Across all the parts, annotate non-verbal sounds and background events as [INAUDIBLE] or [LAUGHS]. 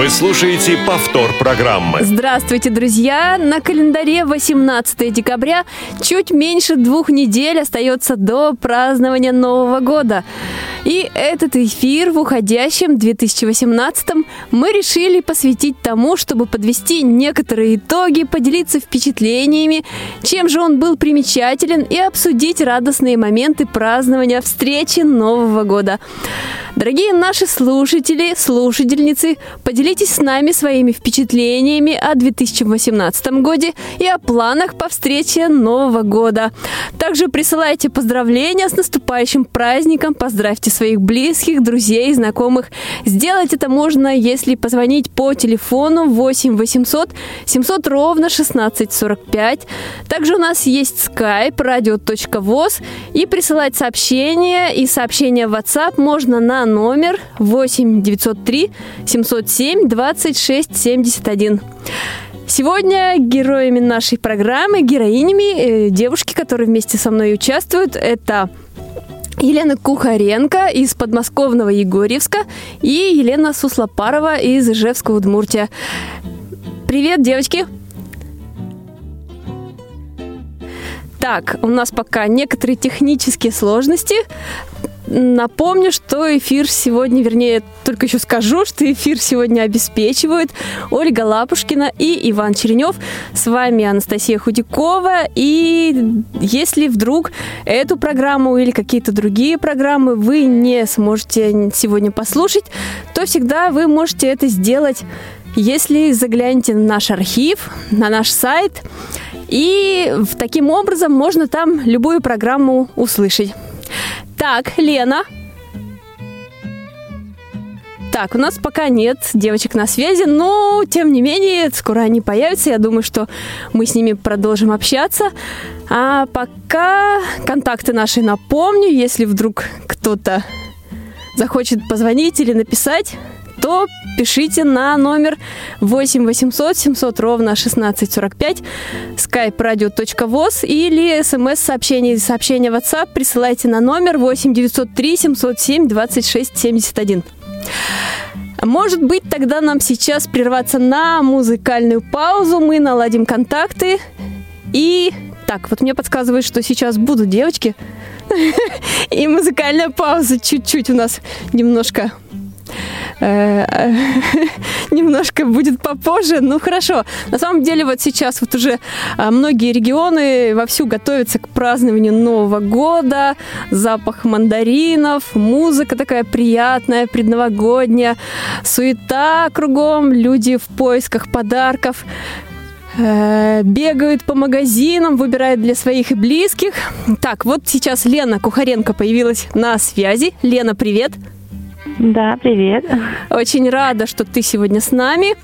Вы слушаете повтор программы. Здравствуйте, друзья! На календаре 18 декабря чуть меньше двух недель остается до празднования Нового года. И этот эфир в уходящем 2018 мы решили посвятить тому, чтобы подвести некоторые итоги, поделиться впечатлениями, чем же он был примечателен и обсудить радостные моменты празднования встречи Нового года. Дорогие наши слушатели, слушательницы, поделитесь с нами своими впечатлениями о 2018 годе и о планах по встрече Нового года. Также присылайте поздравления с наступающим праздником, поздравьте своих близких, друзей, знакомых. Сделать это можно, если позвонить по телефону 8 800 700 ровно 1645. Также у нас есть skype radio.voz и присылать сообщения и сообщения в WhatsApp можно на номер 8 903 707 26 71. Сегодня героями нашей программы, героинями, э, девушки, которые вместе со мной участвуют, это Елена Кухаренко из подмосковного Егорьевска и Елена Суслопарова из Ижевска, Удмуртия. Привет, девочки! Так, у нас пока некоторые технические сложности. Напомню, что эфир сегодня, вернее, только еще скажу, что эфир сегодня обеспечивают Ольга Лапушкина и Иван Черенев. С вами Анастасия Худякова. И если вдруг эту программу или какие-то другие программы вы не сможете сегодня послушать, то всегда вы можете это сделать, если заглянете на наш архив, на наш сайт. И таким образом можно там любую программу услышать. Так, Лена. Так, у нас пока нет девочек на связи, но тем не менее, скоро они появятся. Я думаю, что мы с ними продолжим общаться. А пока контакты наши напомню, если вдруг кто-то захочет позвонить или написать, то пишите на номер 8 800 700 ровно 1645 skype radio.voz или смс-сообщение сообщение WhatsApp присылайте на номер 8 903 707 26 71. Может быть, тогда нам сейчас прерваться на музыкальную паузу, мы наладим контакты и... Так, вот мне подсказывают, что сейчас будут девочки. [LAUGHS] И музыкальная пауза чуть-чуть у нас немножко [LAUGHS] немножко будет попозже. Ну, хорошо. На самом деле, вот сейчас вот уже а, многие регионы вовсю готовятся к празднованию Нового года. Запах мандаринов, музыка такая приятная, предновогодняя, суета кругом, люди в поисках подарков э, бегают по магазинам, выбирают для своих и близких. Так, вот сейчас Лена Кухаренко появилась на связи. Лена, привет! Да, привет. Очень рада, что ты сегодня с нами.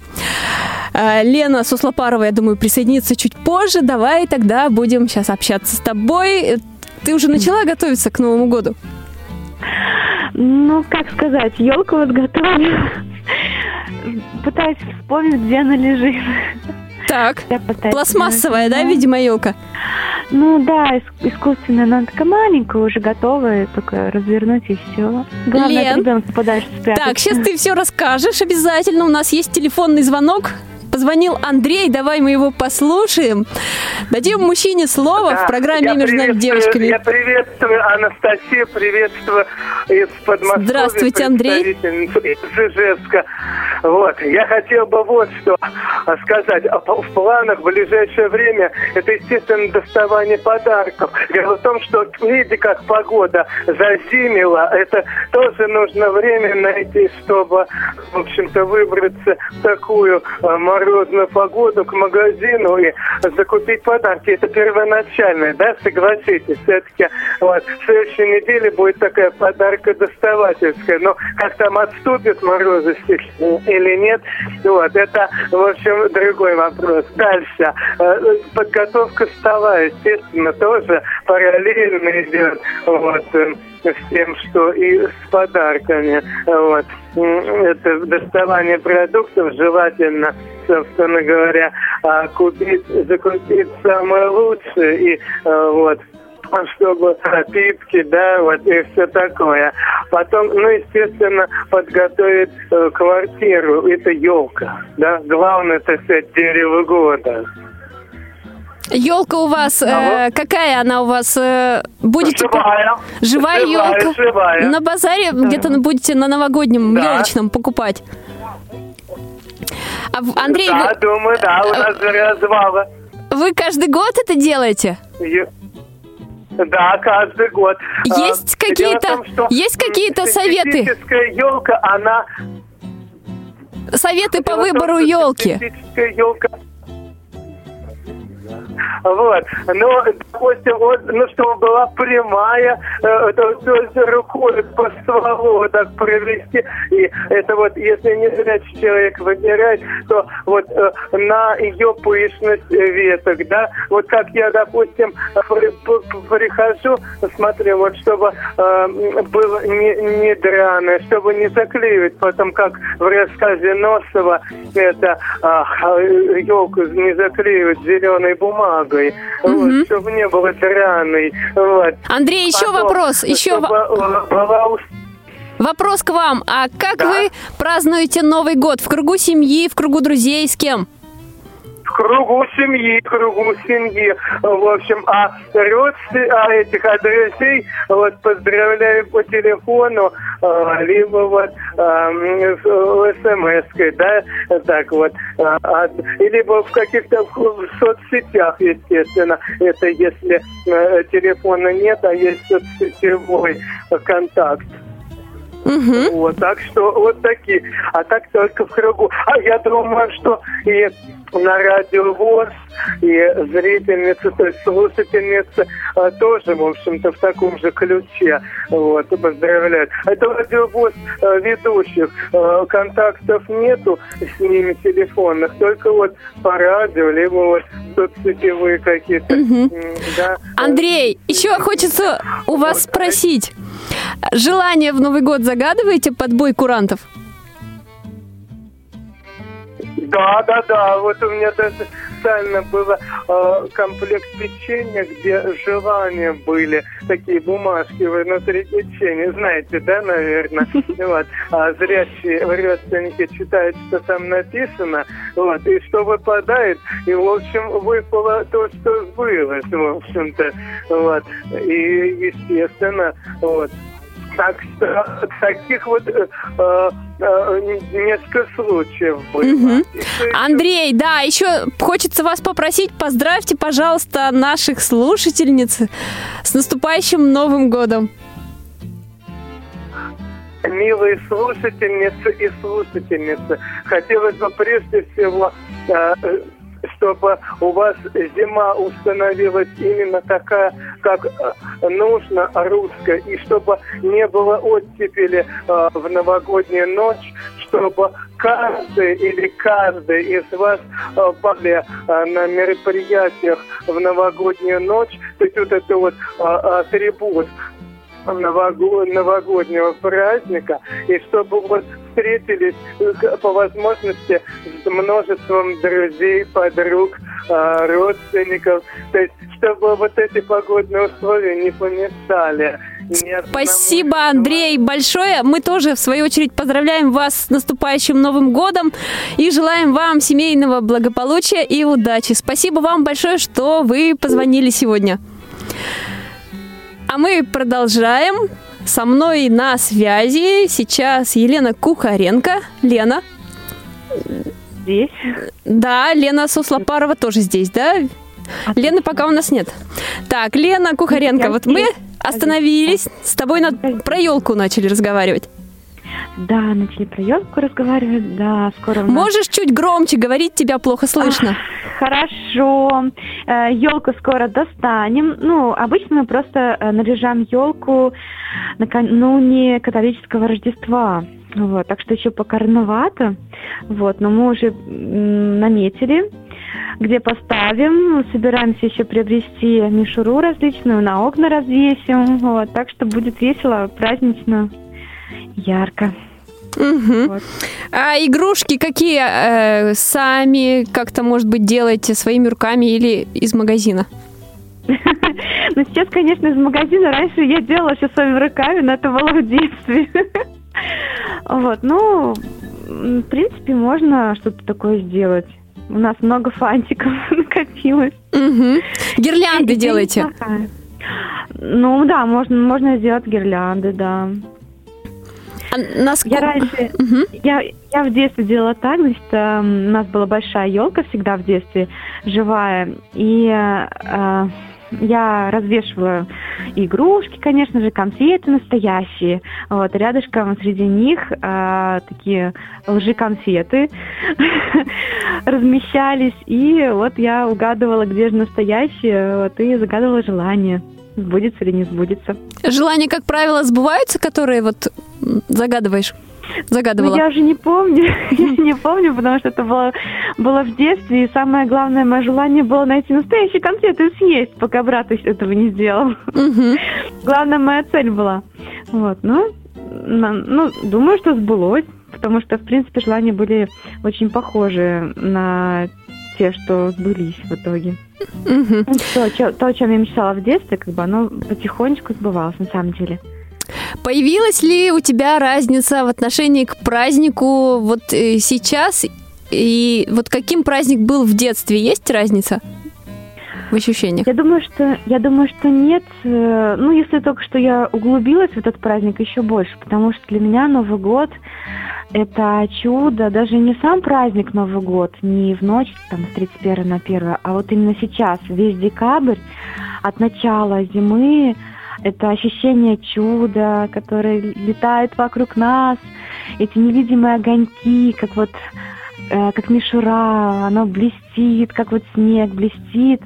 А, Лена Суслопарова, я думаю, присоединится чуть позже. Давай тогда будем сейчас общаться с тобой. Ты уже начала готовиться к Новому году? Ну, как сказать, елку вот готовлю. Пытаюсь вспомнить, где она лежит. Так, пластмассовая, да, видимо, елка? Ну да, искусственная, но она такая маленькая, уже готовая, только развернуть и все. Главное, Лен, подальше спрятать. Так, сейчас ты все расскажешь обязательно. У нас есть телефонный звонок. Позвонил Андрей, давай мы его послушаем. Дадим мужчине слово да, в программе «Между нами девочками». Я приветствую Анастасию, приветствую из Подмосковья. Здравствуйте, Андрей. Из Ижевска. Вот, я хотел бы вот что сказать. В планах в ближайшее время это, естественно, доставание подарков. Дело в том, что видите, как погода зазимила, это тоже нужно время найти, чтобы, в общем-то, выбраться в такую э, морозную погоду к магазину и закупить подарки. Это первоначальное, да, согласитесь. Все-таки вот, в следующей неделе будет такая подарка доставательская. Но как там отступит морозы, или нет. Вот, это, в общем, другой вопрос. Дальше. Э, Подготовка стола, естественно, тоже параллельно идет. Вот, э, с тем, что и с подарками. Вот. Это доставание продуктов желательно, собственно говоря, а, купить, закупить самое лучшее и э, вот чтобы напитки, да, вот и все такое. Потом, ну, естественно, подготовить э, квартиру. Это елка, да. Главное, так сказать, дерево года. Елка у вас, э, какая она у вас? э, будете Живая. Живая Живая, елка? живая. На базаре где-то будете на новогоднем Да. елочном покупать? А, Андрей, Да, думаю, да, у нас же развала. вы, вы каждый год это делаете? Е- Да, каждый год. Есть А, какие-то- том, есть какие-то советы? Елка, она... Советы по дело том, выбору что елки. Елка... Вот, ну, допустим, вот, ну, чтобы была прямая, э, то, то рукой по стволу так провести, и это вот, если не зрячий человек выбирает, то вот э, на ее пышность веток, да, вот как я, допустим, при- при- прихожу, смотрю, вот чтобы э, было не, не драное, чтобы не заклеивать, потом как в рассказе Носова, это елку не заклеивать зеленой бумагой, вот, чтобы не было драной, вот. Андрей, еще Потом, вопрос, еще была ус- вопрос к вам. А как Да. вы празднуете Новый год? В кругу семьи, в кругу друзей, с кем? В кругу семьи, в кругу семьи. В общем, а родственников, а этих а друзей вот поздравляю по телефону, а, либо вот а, м, с смс-кой, да, так вот. а, либо в каких-то в соцсетях, естественно. Это если э, телефона нет, а есть соцсетевой э, контакт. Мгм. Вот, так что вот такие. А так только в кругу. А я думаю, что и на радио ВОЗ, и зрительницы, то есть слушательницы а, тоже, в общем-то, в таком же ключе вот, поздравляют. Это радио ВОЗ а, ведущих. а, контактов нету с ними телефонных, только вот по радио, либо вот соцсетевые какие-то. М, да. Андрей, еще хочется у вас спросить. Желание в Новый год загадываете под бой курантов? Да, да, да. Вот у меня даже специально было э, комплект печенья, где желания были, такие бумажки внутри печенья. Знаете, да, наверное? [LAUGHS] Вот. А зрячие родственники читают, что там написано, вот, и что выпадает, и, в общем, выпало то, что сбылось, в общем-то. Вот. И, естественно, вот, так что таких вот э, э, э, несколько случаев было. Еще? Андрей, да, еще хочется вас попросить, поздравьте, пожалуйста, наших слушательниц с наступающим Новым годом. Милые слушательницы и слушательницы, хотелось бы прежде всего, э, чтобы у вас зима установилась именно такая, как э, нужно, русская, и чтобы не было оттепели э, в новогоднюю ночь, чтобы каждый или каждый из вас э, были э, на мероприятиях в новогоднюю ночь, то есть вот это вот атрибут нового- новогоднего праздника, и чтобы вот встретились к- по возможности с множеством друзей, подруг, э, родственников, то есть чтобы вот эти погодные условия не помешали. одному Спасибо, Андрей, большое. Мы тоже, в свою очередь, поздравляем вас с наступающим Новым годом и желаем вам семейного благополучия и удачи. Спасибо вам большое, что вы позвонили сегодня. А мы продолжаем. Со мной на связи сейчас Елена Кухаренко. Лена. Здесь. Да, Лена Суслопарова тоже здесь, да? Лены пока у нас нет. Так, Лена Кухаренко, Я вот мы здесь. остановились, с тобой на, про елку начали разговаривать. Да, начали про елку разговаривать, да, скоро нас... Можешь чуть громче говорить, тебя плохо слышно. Хорошо. Елку скоро достанем. Ну, обычно мы просто э, наряжаем елку накануне католического Рождества. Вот, так что еще пока рановато. Вот, но мы уже наметили, где поставим. Собираемся еще приобрести мишуру различную, на окна развесим. Вот, так что будет весело, празднично, ярко. Мгм. Вот. А игрушки какие э, сами как-то, может быть, делаете своими руками или из магазина? [LAUGHS] Ну, сейчас, конечно, из магазина. Раньше я делала все своими руками, но это было в детстве. [LAUGHS] Вот, ну, в принципе, можно что-то такое сделать. У нас много фантиков [LAUGHS] накопилось. Мгм. Гирлянды делаете? Ну да, можно, можно сделать гирлянды, да. А насколько- Я раньше, [LAUGHS] Мгм. я, я в детстве делала так, значит, эм, у нас была большая елка всегда в детстве, живая, и э, э, я развешивала игрушки, конечно же, конфеты настоящие, вот, рядышком среди них э, такие лжи-конфеты [LAUGHS] размещались, и вот я угадывала, где же настоящие, вот, и загадывала желание, сбудется или не сбудется. Желания, как правило, сбываются, которые вот загадываешь? Загадывала. Ну, я уже не помню, [LAUGHS] не помню, потому что это было, было в детстве, и самое главное мое желание было найти настоящие конфеты и съесть, пока брат этого не сделал. Главная моя цель была. Вот, ну, ну, думаю, что сбылось, потому что, в принципе, желания были очень похожи на те, что сбылись в итоге. Мгм. Ну, То, то, о чем я мечтала в детстве, как бы оно потихонечку сбывалось на самом деле. Появилась ли у тебя разница в отношении к празднику вот э, сейчас и вот каким праздник был в детстве? Есть разница в ощущениях? Я думаю, что я думаю, что нет. Э, Ну, если только что я углубилась в этот праздник еще больше, потому что для меня Новый год это чудо, даже не сам праздник Новый год, не в ночь там с 31 на 1, а вот именно сейчас, весь декабрь, от начала зимы, это ощущение чуда, которое летает вокруг нас, эти невидимые огоньки, как вот э, как мишура, оно блестит, как вот снег блестит,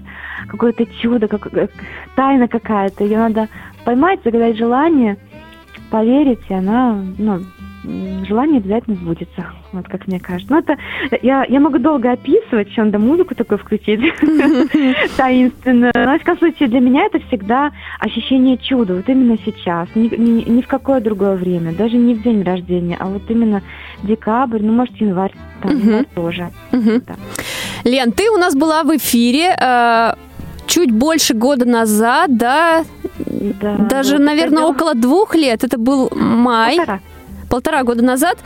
какое-то чудо, как, как тайна какая-то. Ее надо поймать, загадать желание, поверить, и она, ну, желание обязательно сбудется, вот как мне кажется. Ну, это, я, я могу долго описывать, еще надо музыку такую включить, [LAUGHS] таинственную. Но, во всяком случае, для меня это всегда ощущение чуда, вот именно сейчас, ни, ни- ни в какое другое время, даже не в день рождения, а вот именно декабрь, ну, может, январь, там, январь тоже. Да. Лен, ты у нас была в эфире э, чуть больше года назад, да? Да, Даже, наверное, около двух лет. Это был май. полтора. Полтора года назад.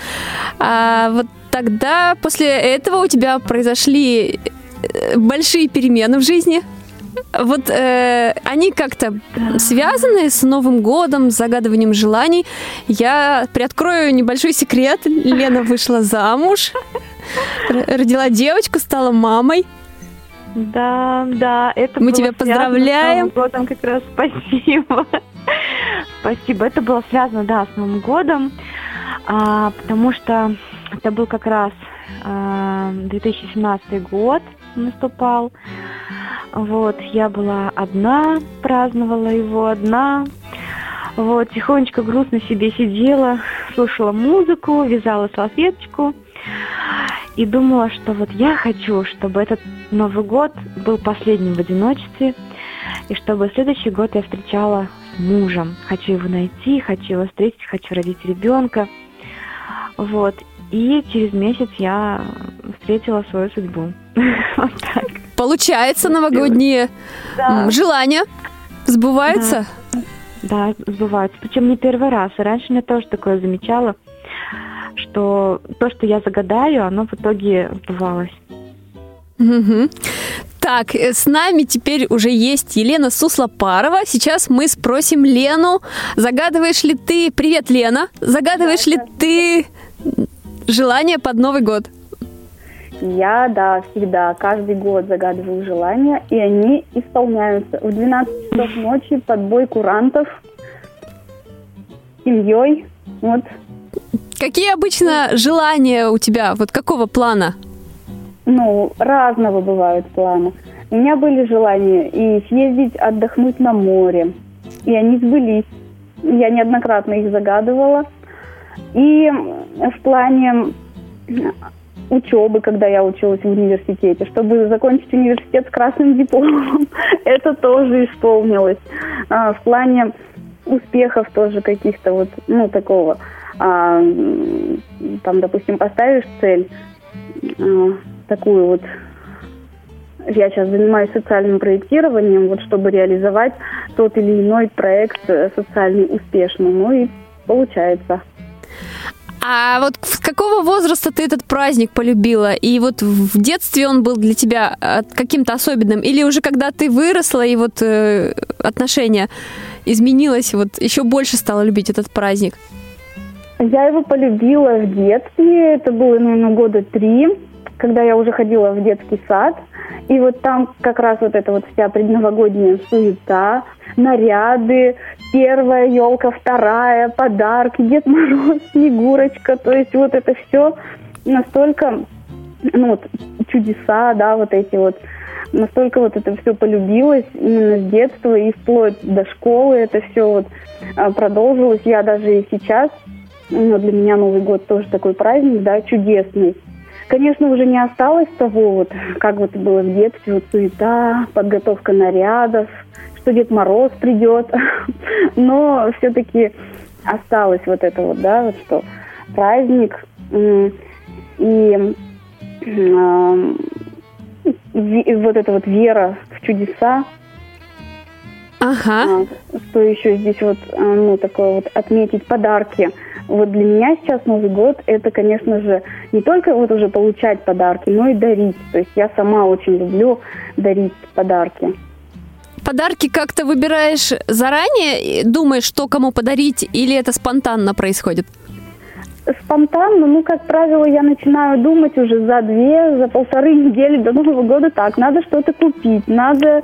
А вот тогда, после этого у тебя произошли э, большие перемены в жизни. Вот э, они как-то связаны с Новым годом, с загадыванием желаний. Я приоткрою небольшой секрет. Лена вышла замуж, родила девочку, стала мамой. Да, да, это Мы тебя поздравляем. С Новым годом как раз спасибо. [LAUGHS] Спасибо. Это было связано, да, с Новым годом, а, потому что это был как раз а, 2017 год наступал. Вот, я была одна, праздновала его одна. Вот, тихонечко грустно себе сидела, слушала музыку, вязала салфеточку и думала, что вот я хочу, чтобы этот Новый год был последним в одиночестве, и чтобы следующий год я встречала с мужем. Хочу его найти, хочу его встретить, хочу родить ребенка. Вот. И через месяц я встретила свою судьбу. [LAUGHS] Вот так. Получается, новогодние желания сбываются? Да, сбывается. Причем не первый раз. И раньше я тоже такое замечала, что то, что я загадаю, оно в итоге сбывалось. Так, э, с нами теперь уже есть Елена Суслопарова. Сейчас мы спросим Лену, загадываешь ли ты... Привет, Лена! Загадываешь ли ты желание под Новый год? Я, да, всегда, каждый год загадываю желания, и они исполняются. В 12 часов ночи под бой курантов с семьей. Вот. Какие обычно желания у тебя? Вот какого плана? Ну, разного бывают планы. У меня были желания и съездить отдохнуть на море, и они сбылись. Я неоднократно их загадывала. И в плане учебы, когда я училась в университете, чтобы закончить университет с красным дипломом, [LAUGHS] это тоже исполнилось. А, в плане успехов тоже каких-то вот, ну, такого, а, там, допустим, поставишь цель, а, такую вот, я сейчас занимаюсь социальным проектированием, вот чтобы реализовать тот или иной проект э, социальный успешно, ну и получается. А вот с какого возраста ты этот праздник полюбила? И вот в детстве он был для тебя э, каким-то особенным? Или уже когда ты выросла и вот э, отношение изменилось, вот еще больше стала любить этот праздник? Я его полюбила в детстве. Это было, наверное, года три, когда я уже ходила в детский сад. И вот там как раз вот эта вот вся предновогодняя суета, наряды, первая елка, вторая, подарки, Дед Мороз, Снегурочка. То есть вот это все настолько, ну вот, чудеса, да, вот эти вот, настолько вот это все полюбилось именно с детства и вплоть до школы это все вот а, продолжилось. Я даже и сейчас, ну, для меня Новый год тоже такой праздник, да, чудесный. Конечно, уже не осталось того, вот, как вот было в детстве, вот суета, подготовка нарядов, что Дед Мороз придет, [LAUGHS] но все-таки осталось вот это вот, да, вот что праздник и вот эта вот вера в чудеса. Ага. А, что еще здесь вот, а, ну, такое вот отметить подарки. Вот для меня сейчас Новый год это, конечно же, не только вот уже получать подарки, но и дарить. То есть я сама очень люблю дарить подарки. Подарки как-то выбираешь заранее, думаешь, что кому подарить, или это спонтанно происходит? Спонтанно, ну, как правило, я начинаю думать уже за две, за полторы [LAUGHS] недели до Нового года так, надо что-то купить, надо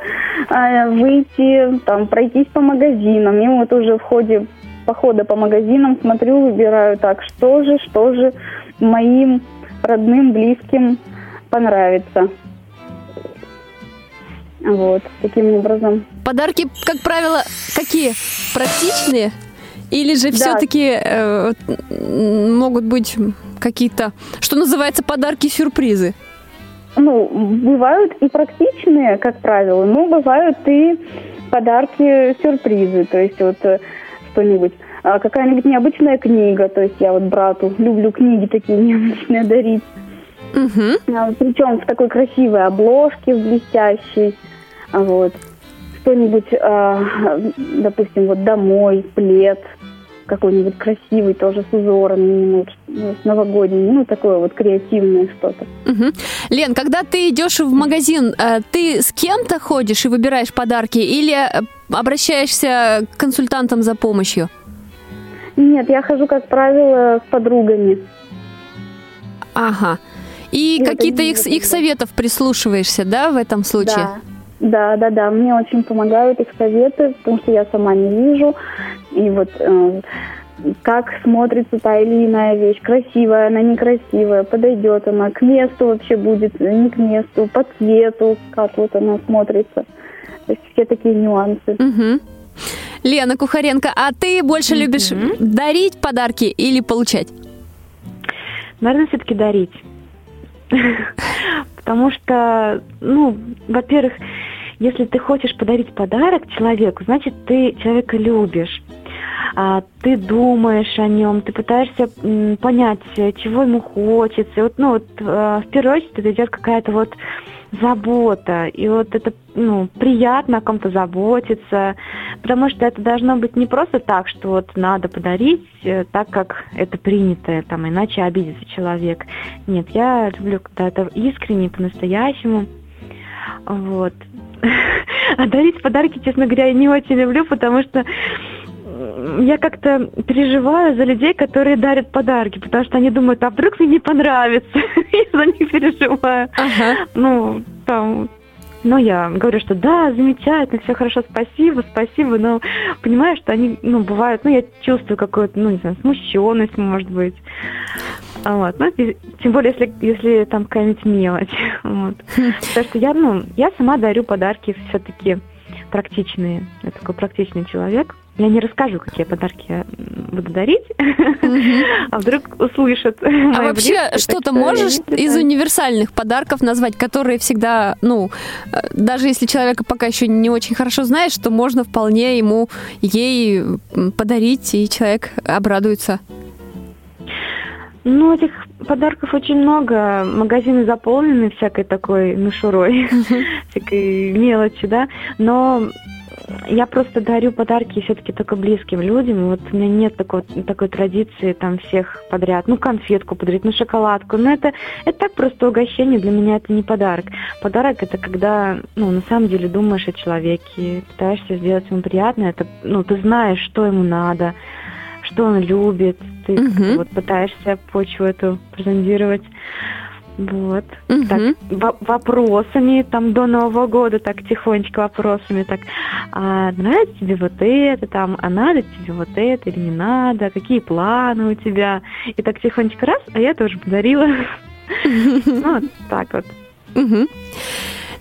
э, выйти, там, пройтись по магазинам. И вот уже в ходе похода по магазинам смотрю, выбираю так, что же, что же моим родным, близким понравится. Вот, таким образом. Подарки, как правило, какие? Практичные? Или же Да. все-таки э, могут быть какие-то, что называется, подарки-сюрпризы? Ну, бывают и практичные, как правило, но бывают и подарки-сюрпризы. То есть вот э, что-нибудь, а, какая-нибудь необычная книга. То есть я вот брату люблю книги такие необычные дарить. Угу. А, Причем в такой красивой обложке, в блестящей. А Вот. Что-нибудь, а, допустим, вот домой, плед какой-нибудь красивый, тоже с узорами, ну, с новогодним, ну, такое вот креативное что-то. Угу. Лен, когда ты идешь в магазин, э, ты с кем-то ходишь и выбираешь подарки или э, обращаешься к консультантам за помощью? Нет, я хожу, как правило, с подругами. Ага. И какие-то их, их советов прислушиваешься, да, в этом случае? Да, да, да. Мне очень помогают их советы, потому что я сама не вижу. И вот э, как смотрится та или иная вещь, красивая она, некрасивая, подойдет она, к месту вообще будет, не к месту, по цвету, как вот она смотрится. То есть все такие нюансы. Угу. Лена Кухаренко, а ты больше любишь дарить подарки или получать? Наверное, все-таки дарить. [LAUGHS] Потому что, ну, во-первых, если ты хочешь подарить подарок человеку, значит, ты человека любишь. А, ты думаешь о нем, ты пытаешься понять, чего ему хочется. Вот, ну, вот, э, в первую очередь это идет какая-то вот забота. И вот это, ну, приятно о ком-то заботиться, потому что это должно быть не просто так, что вот надо подарить э, так, как это принято, там, иначе обидится человек. Нет, я люблю, когда это искренне, по-настоящему. Вот. [LAUGHS] А дарить подарки, честно говоря, я не очень люблю, потому что я как-то переживаю за людей, которые дарят подарки, потому что они думают, а вдруг мне не понравится. [LAUGHS] Я за них переживаю. Ага. Ну, там, ну, я говорю, что да, замечательно, все хорошо, спасибо, спасибо, но понимаю, что они, ну, бывают, ну, я чувствую какую-то, ну, не знаю, смущенность, может быть. А Вот. Ну, и тем более, если, если там какая-нибудь мелочь. [LAUGHS] Вот. Потому что я, ну, я сама дарю подарки все-таки практичные. Я такой практичный человек. Я не расскажу, какие подарки буду дарить, а вдруг услышат. А вообще что-то можешь из универсальных подарков назвать, которые всегда, ну, э, даже если человека пока еще не очень хорошо знаешь, что можно вполне ему ей подарить, и человек обрадуется. Ну, этих подарков очень много. Магазины заполнены всякой такой мишурой, всякой мелочи, да. Но я просто дарю подарки все-таки только близким людям. Вот у меня нет такой, такой традиции там всех подряд. Ну, конфетку подарить, ну, шоколадку. Но это, это так просто угощение. Для меня это не подарок. Подарок это когда, ну, на самом деле думаешь о человеке, пытаешься сделать ему приятно. Это, ну, ты знаешь, что ему надо, что он любит. Ты угу. вот пытаешься почву эту презентировать. Вот. Угу. Так, вопросами там до Нового года, так тихонечко вопросами, так, а нравится тебе вот это, там, а надо тебе вот это или не надо, какие планы у тебя? И так тихонечко раз, а я тоже подарила. [LAUGHS] Вот так вот.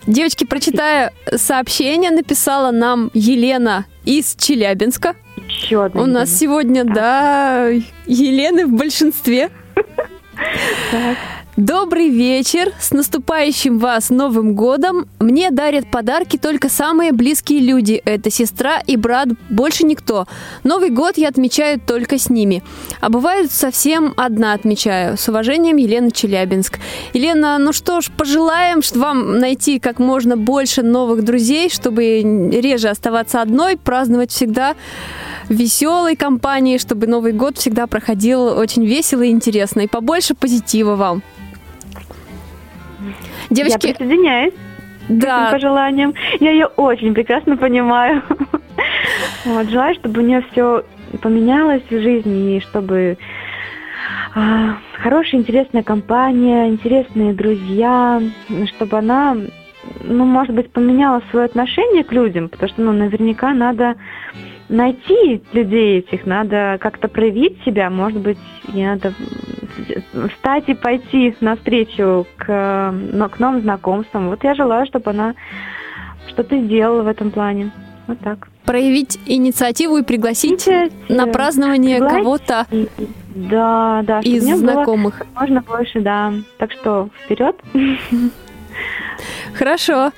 Девочки, прочитая сообщение, написала нам Елена из Челябинска. Еще одна. У нас сегодня, да, Елены в большинстве. [LAUGHS] Добрый вечер! С наступающим вас Новым годом! Мне дарят подарки только самые близкие люди. Это сестра и брат, больше никто. Новый год я отмечаю только с ними. А бывает совсем одна отмечаю. С уважением, Елена Челябинск. Елена, ну что ж, пожелаем вам найти как можно больше новых друзей, чтобы реже оставаться одной, праздновать всегда веселой компании, чтобы Новый год всегда проходил очень весело и интересно. И побольше позитива вам. Девочки... Я присоединяюсь да. к пожеланиям. Я ее очень прекрасно понимаю. [LAUGHS] Вот, желаю, чтобы у нее все поменялось в жизни, и чтобы а, хорошая, интересная компания, интересные друзья, чтобы она, ну, может быть, поменяла свое отношение к людям, потому что, ну, наверняка надо найти людей этих, надо как-то проявить себя, может быть, не надо встать и пойти навстречу к, но, к новым знакомствам. Вот я желаю, чтобы она что-то сделала в этом плане. Вот так. Проявить инициативу и пригласить Инициатива. на празднование кого-то да, да, из знакомых. Можно больше, да. Так что вперед. [LAUGHS] Хорошо.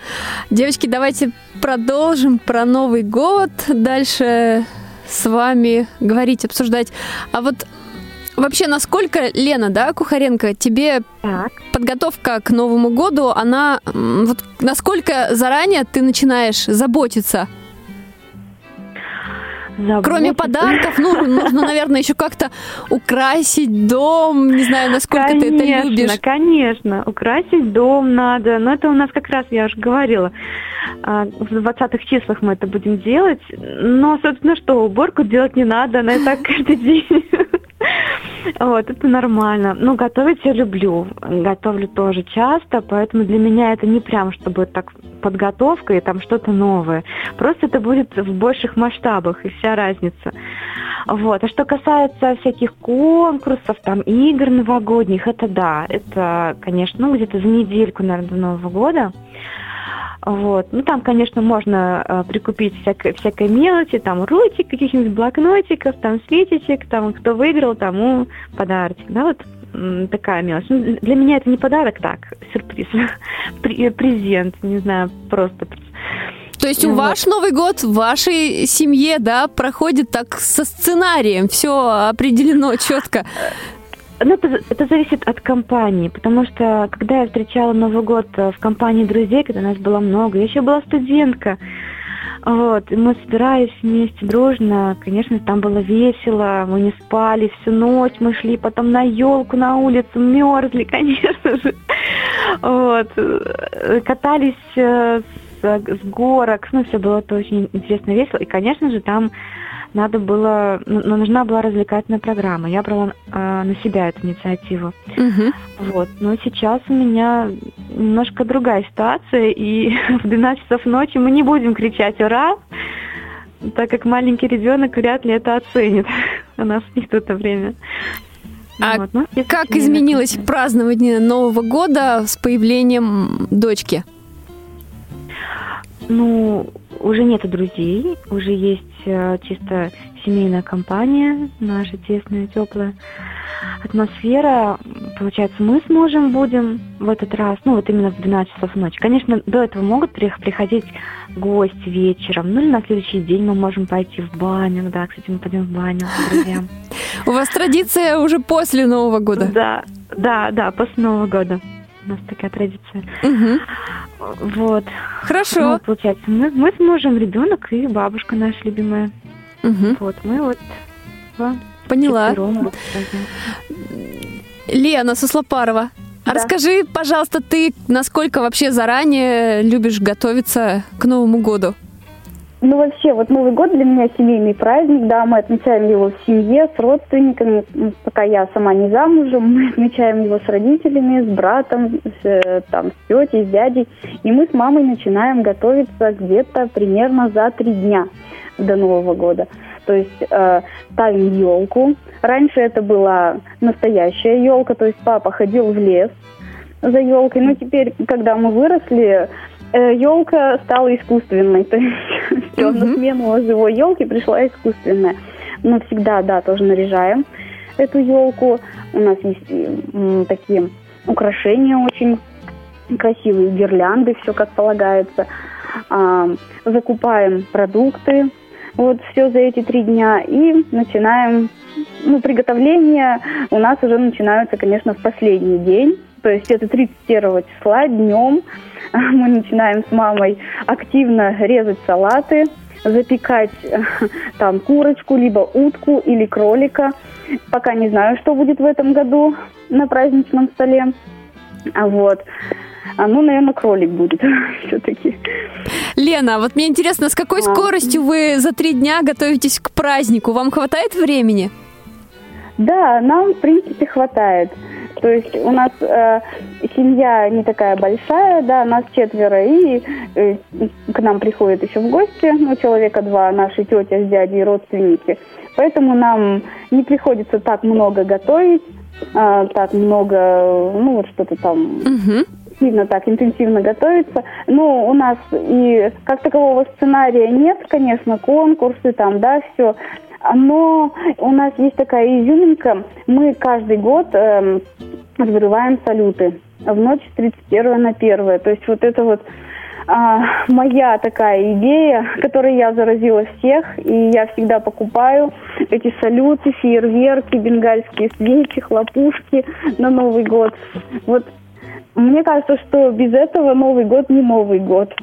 Девочки, давайте продолжим про Новый год. Дальше с вами говорить, обсуждать. А вот Вообще, насколько, Лена, да, Кухаренко, тебе так. подготовка к Новому году, она, вот насколько заранее ты начинаешь заботиться? Заботиться. Кроме подарков, ну, нужно, наверное, еще как-то украсить дом, не знаю, насколько конечно, ты это любишь. Конечно, конечно, украсить дом надо, но это у нас как раз, я уже говорила, в 20-х числах мы это будем делать, но, собственно, что, уборку делать не надо, она и так [LAUGHS] каждый день. Вот, это нормально. Ну, готовить я люблю. Готовлю тоже часто, поэтому для меня это не прям, чтобы так подготовка и там что-то новое. Просто это будет в больших масштабах, и вся разница. Вот. А что касается всяких конкурсов, там, игр новогодних, это да, это, конечно, ну, где-то за недельку, наверное, до Нового года. Вот. Ну, там, конечно, можно э, прикупить всякой, всякой мелочи, там, ручек, каких-нибудь блокнотиков, там, свечечек, там, кто выиграл, тому подарочек, да, вот такая мелочь. Ну, для меня это не подарок, так, сюрприз, [LAUGHS] презент, не знаю, просто то есть у ваш Новый год в вашей семье, да, проходит так со сценарием, все определено [LAUGHS] четко. Ну, это, это зависит от компании, потому что когда я встречала Новый год э, в компании друзей, когда нас было много, я еще была студентка, вот, и мы собирались вместе дружно, конечно, там было весело, мы не спали всю ночь, мы шли потом на елку на улицу, мерзли, [LAUGHS] конечно же, вот, э, катались э, с, с горок, ну, все было это очень интересно, весело, и, конечно же, там надо было, ну, ну, нужна была развлекательная программа. Я брала э, на себя эту инициативу. Угу. Вот. Но сейчас у меня немножко другая ситуация, и [LAUGHS] в 12 часов ночи мы не будем кричать «Ура!», так как маленький ребенок вряд ли это оценит. Она спит в это время. А вот, ну, как изменилось празднование Нового года с появлением дочки? Ну, уже нет друзей, уже есть э, чисто семейная компания, наша тесная, теплая атмосфера. Получается, мы с мужем будем в этот раз, ну вот именно в 12 часов ночи. Конечно, до этого могут приходить гости вечером, ну или на следующий день мы можем пойти в баню. Да, кстати, мы пойдем в баню с друзьям. [LAUGHS] У вас традиция уже после Нового года? Да, да, да, после Нового года. У нас такая традиция. Угу. Вот. Хорошо. Ну, получается, мы, мы с мужем, ребенок и бабушка наша любимая. Угу. Вот, мы вот Поняла. Лена Суслопарова, да. расскажи, пожалуйста, ты насколько вообще заранее любишь готовиться к Новому году? Ну, вообще, вот Новый год для меня семейный праздник, да, мы отмечаем его в семье, с родственниками, пока я сама не замужем, [LAUGHS] мы отмечаем его с родителями, с братом, с, э, там, с тетей, с дядей, и мы с мамой начинаем готовиться где-то примерно за три дня до Нового года. То есть э, ставим елку. Раньше это была настоящая елка, то есть папа ходил в лес за елкой. Но теперь, когда мы выросли, елка стала искусственной. [LAUGHS] То есть все, на смену живой елки пришла искусственная. Мы всегда, да, тоже наряжаем эту елку. У нас есть м, такие украшения очень красивые, гирлянды, все как полагается. А, закупаем продукты, вот все за эти три дня и начинаем, ну, приготовление у нас уже начинаются, конечно, в последний день, то есть это 31 числа днем [LAUGHS] мы начинаем с мамой активно резать салаты, запекать [LAUGHS] там курочку, либо утку или кролика. Пока не знаю, что будет в этом году на праздничном столе. А вот. А ну, наверное, кролик будет [LAUGHS] все-таки. Лена, вот мне интересно, с какой а. скоростью вы за три дня готовитесь к празднику? Вам хватает времени? Да, нам, в принципе, хватает. То есть у нас э, семья не такая большая, да, нас четверо, и э, к нам приходят еще в гости, ну, человека два, наши тетя с дядей, родственники. Поэтому нам не приходится так много готовить, э, так много, ну, вот что-то там... Угу сильно так интенсивно готовиться. Но у нас и как такового сценария нет, конечно, конкурсы там, да, все. Но у нас есть такая изюминка. Мы каждый год э, взрываем салюты в ночь с 31 на 1. То есть вот это вот а, моя такая идея, которой я заразила всех, и я всегда покупаю эти салюты, фейерверки, бенгальские свечи, хлопушки на Новый год. Вот мне кажется, что без этого Новый год не Новый год.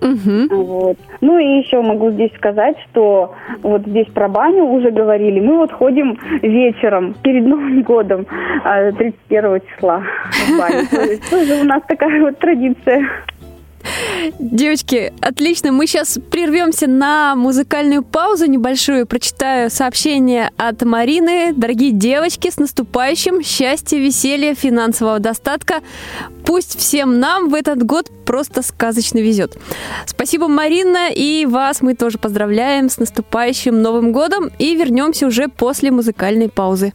Угу. Вот. Ну и еще могу здесь сказать, что вот здесь про баню уже говорили. Мы вот ходим вечером перед [LAUGHS] Новым годом 31 а, числа в баню. [LAUGHS] То есть тоже у нас такая вот традиция. Девочки, отлично. Мы сейчас прервемся на музыкальную паузу небольшую. Прочитаю сообщение от Марины. Дорогие девочки, с наступающим! Счастья, веселья, финансового достатка. Пусть всем нам в этот год просто сказочно везет. Спасибо, Марина, и вас мы тоже поздравляем с наступающим Новым годом и вернемся уже после музыкальной паузы.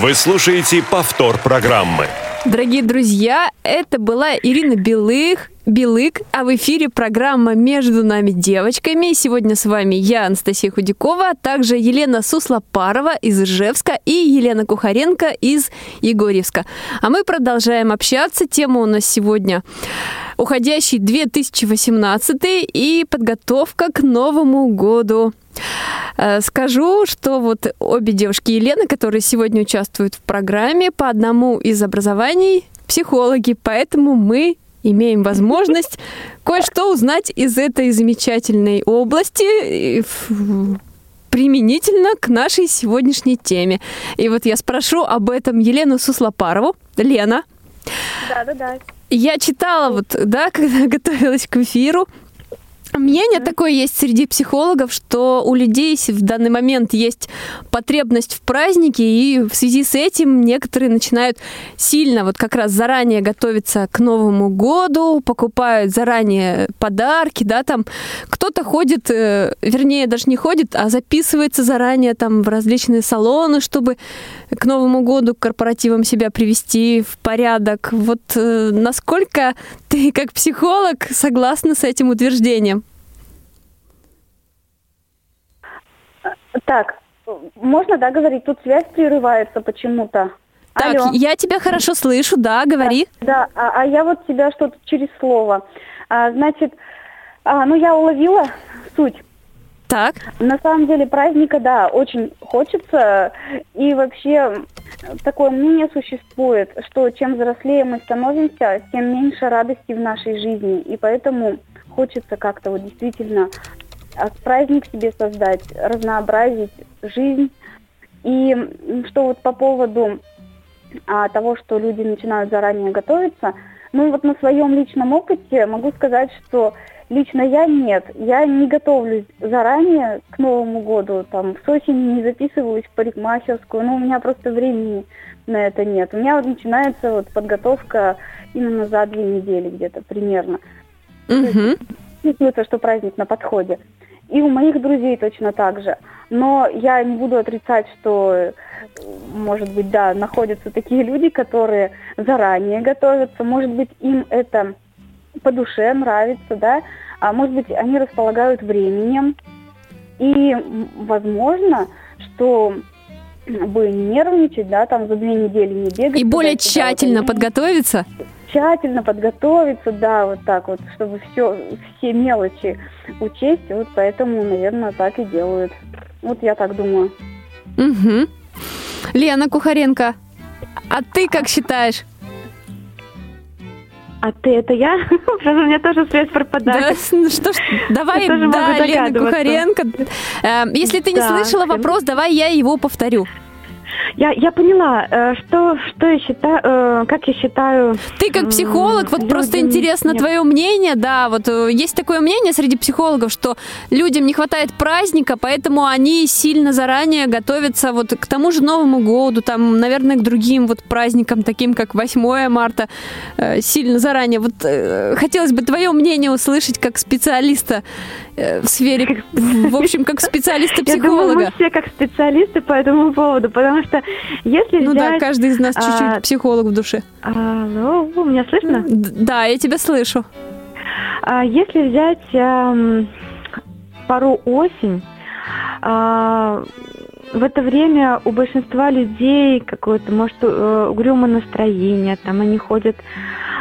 Вы слушаете повтор программы. Дорогие друзья, это была Ирина Белых, Белык, а в эфире программа «Между нами девочками». Сегодня с вами я, Анастасия Худякова, а также Елена Суслопарова из Ижевска и Елена Кухаренко из Егорьевска. А мы продолжаем общаться. Тема у нас сегодня уходящий 2018 и подготовка к Новому году. Э, скажу, что вот обе девушки Елены, которые сегодня участвуют в программе, по одному из образований психологи, поэтому мы имеем возможность [LAUGHS] кое-что узнать из этой замечательной области применительно к нашей сегодняшней теме. И вот я спрошу об этом Елену Суслопарову. Лена. Да, да, да. Я читала вот, да, когда [LAUGHS] готовилась к эфиру, Мнение такое есть среди психологов, что у людей в данный момент есть потребность в празднике, и в связи с этим некоторые начинают сильно вот как раз заранее готовиться к Новому году, покупают заранее подарки, да, там кто-то ходит, э, вернее, даже не ходит, а записывается заранее там в различные салоны, чтобы к Новому году, к корпоративам себя привести в порядок. Вот э, насколько ты как психолог согласна с этим утверждением? Так, можно, да, говорить? Тут связь прерывается почему-то. Так, Алло. я тебя хорошо слышу, да, говори. Да, да а, а я вот тебя что-то через слово. А, значит, а, ну я уловила суть. Так. На самом деле праздника, да, очень хочется. И вообще такое мнение существует, что чем взрослее мы становимся, тем меньше радости в нашей жизни. И поэтому хочется как-то вот действительно праздник себе создать, разнообразить жизнь. И что вот по поводу а, того, что люди начинают заранее готовиться, ну вот на своем личном опыте могу сказать, что лично я нет. Я не готовлюсь заранее к Новому году, там с осени не записываюсь в парикмахерскую, ну у меня просто времени на это нет. У меня вот начинается вот подготовка именно за две недели где-то примерно. Угу. Чувствуется, что праздник на подходе. И у моих друзей точно так же. Но я не буду отрицать, что, может быть, да, находятся такие люди, которые заранее готовятся. Может быть, им это по душе нравится, да. А может быть, они располагают временем. И, возможно, что бы не нервничать, да, там за две недели не бегать. И более тщательно подготовиться? Тщательно подготовиться, да, вот так вот, чтобы все, все мелочи учесть, вот поэтому, наверное, так и делают. Вот я так думаю. Угу. Лена Кухаренко, а ты как считаешь? А ты это я? [LAUGHS] У меня тоже связь пропадает. Да, ну что ж, [LAUGHS] давай, да, Лена Кухаренко. Э, если ты не слышала вопрос, давай я его повторю. Я, я поняла, э, что, что я считаю, э, как я считаю... Ты как психолог, вот просто интересно нет. твое мнение, да, вот э, есть такое мнение среди психологов, что людям не хватает праздника, поэтому они сильно заранее готовятся вот к тому же Новому году, там, наверное, к другим вот праздникам, таким как 8 марта, сильно заранее. Вот хотелось бы твое мнение услышать как специалиста в сфере, в общем, как [LAUGHS] специалиста-психолога. Я думаю, мы все как специалисты по этому поводу, потому что если Ну взять, да, каждый из нас чуть-чуть а, психолог в душе. А, ну, меня слышно? Да, я тебя слышу. А, если взять а, пару осень, а, в это время у большинства людей какое-то, может, э, угрюмое настроение, там они ходят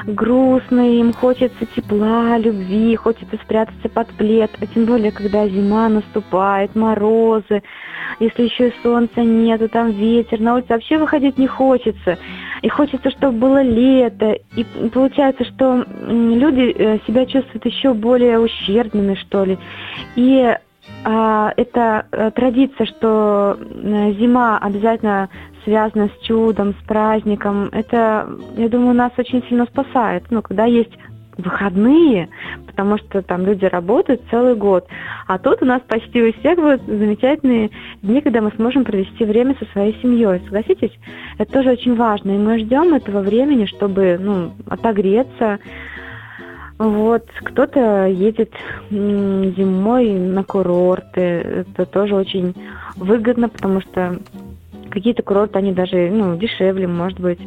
грустные, им хочется тепла, любви, хочется спрятаться под плед, а тем более, когда зима наступает, морозы, если еще и солнца нету, там ветер, на улице вообще выходить не хочется. И хочется, чтобы было лето. И получается, что люди э, себя чувствуют еще более ущербными, что ли. И это э, традиция, что зима обязательно связана с чудом, с праздником. Это, я думаю, нас очень сильно спасает. Ну, когда есть выходные, потому что там люди работают целый год. А тут у нас почти у всех будут замечательные дни, когда мы сможем провести время со своей семьей. Согласитесь? Это тоже очень важно. И мы ждем этого времени, чтобы ну, отогреться. Вот, кто-то едет зимой на курорты. Это тоже очень выгодно, потому что Какие-то курорты, они даже, ну, дешевле, может быть.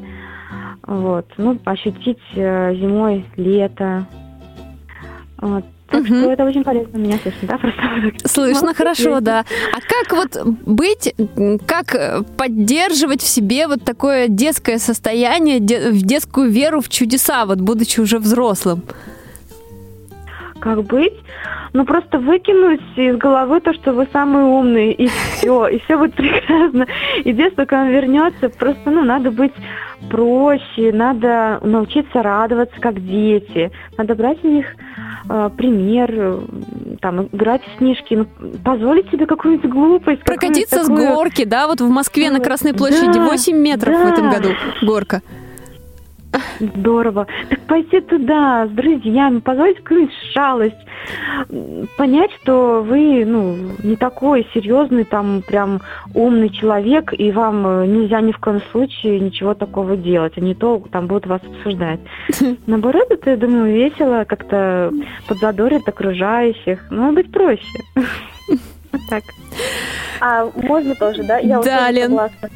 Вот. Ну, ощутить э, зимой лето. Вот. Так Мгм. что это очень полезно. Меня слышно, да? Просто Слышно Молодцы. хорошо, да. А как вот быть, как поддерживать в себе вот такое детское состояние, де- в детскую веру в чудеса, вот будучи уже взрослым? Как быть? Ну, просто выкинуть из головы то, что вы самый умный, и все, и все будет [LAUGHS] прекрасно. И детство к вам вернется. Просто, ну, надо быть проще, надо научиться радоваться, как дети. Надо брать у них э, пример, там, играть в снежки, ну, позволить себе какую-нибудь глупость. Прокатиться с какую-нибудь такую- горки, да, вот в Москве на Красной площади да, 8 метров в этом да. году горка. Здорово. Так пойти туда с друзьями, позволить какую-нибудь шалость, понять, что вы, ну, не такой серьезный, там, прям умный человек, и вам э, нельзя ни в коем случае ничего такого делать, а не то там будут вас обсуждать. [LAUGHS] Наоборот, это, я думаю, весело, как-то подзадорит окружающих. Ну, быть проще. [LAUGHS] Вот так. А можно тоже, да? Я Да, Лен. согласна,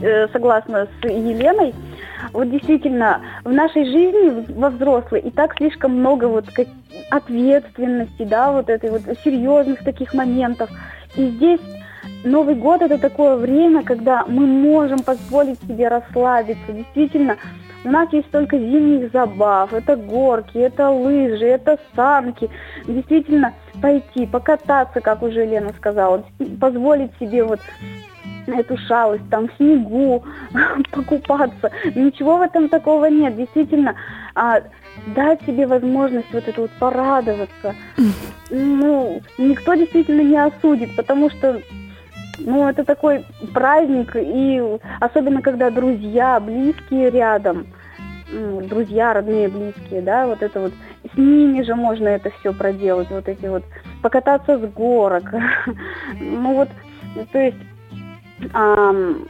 э, согласна с Еленой. Вот действительно, в нашей жизни, во взрослой, и так слишком много вот ответственности, да, вот этой вот серьезных таких моментов. И здесь Новый год это такое время, когда мы можем позволить себе расслабиться. Действительно, у нас есть столько зимних забав, это горки, это лыжи, это санки. Действительно, пойти, покататься, как уже Лена сказала, позволить себе вот эту шалость, там, в снегу, [LAUGHS] покупаться. Ничего в этом такого нет. Действительно, а, дать себе возможность вот это вот порадоваться. Ну, никто действительно не осудит, потому что ну, это такой праздник, и особенно когда друзья, близкие рядом, друзья, родные, близкие, да, вот это вот, с ними же можно это все проделать, вот эти вот, покататься с горок, [LAUGHS] ну вот, то есть ам,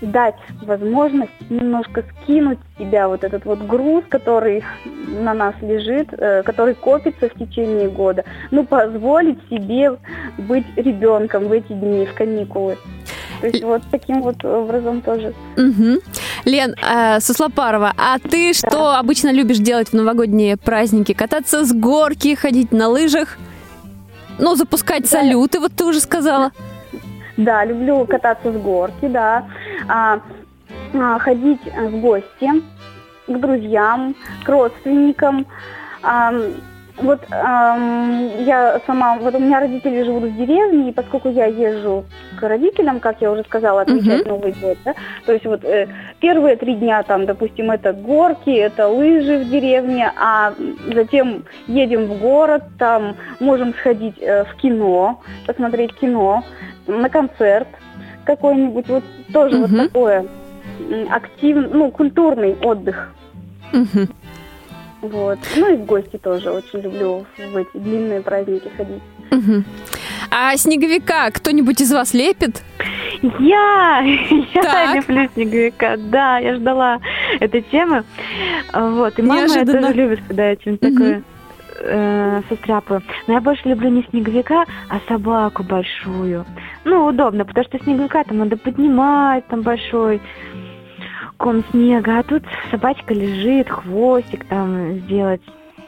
дать возможность немножко скинуть с себя вот этот вот груз, который на нас лежит, э, который копится в течение года, ну, позволить себе быть ребенком в эти дни, в каникулы. То есть вот таким вот образом тоже. Мгм. Лен, э, Суслопарова, а ты что обычно любишь делать в новогодние праздники? Кататься с горки, ходить на лыжах? Ну, запускать салюты, вот ты уже сказала. Да, люблю кататься с горки, да. А, а, ходить в гости к друзьям, к родственникам. Ам, вот ам, я сама, вот у меня родители живут в деревне, и поскольку я езжу к родителям, как я уже сказала, отмечать Мгм. Новый год, да, то есть вот э, первые три дня там, допустим, это горки, это лыжи в деревне, а затем едем в город, там можем сходить э, в кино, посмотреть кино, на концерт какой-нибудь, вот тоже Мгм. вот такое активный, ну, культурный отдых. Мгм. Вот. Ну и в гости тоже очень люблю в эти длинные праздники ходить. Мгм. А снеговика кто-нибудь из вас лепит? Я! [LAUGHS] Я Так. люблю снеговика, да, я ждала этой темы. Вот, и мама Неожиданно. тоже любит, когда я что-нибудь Мгм. такое э, состряпаю. Но я больше люблю не снеговика, а собаку большую. Ну, удобно, потому что снеговика там надо поднимать, там большой ком снега, а тут собачка лежит, хвостик там сделать.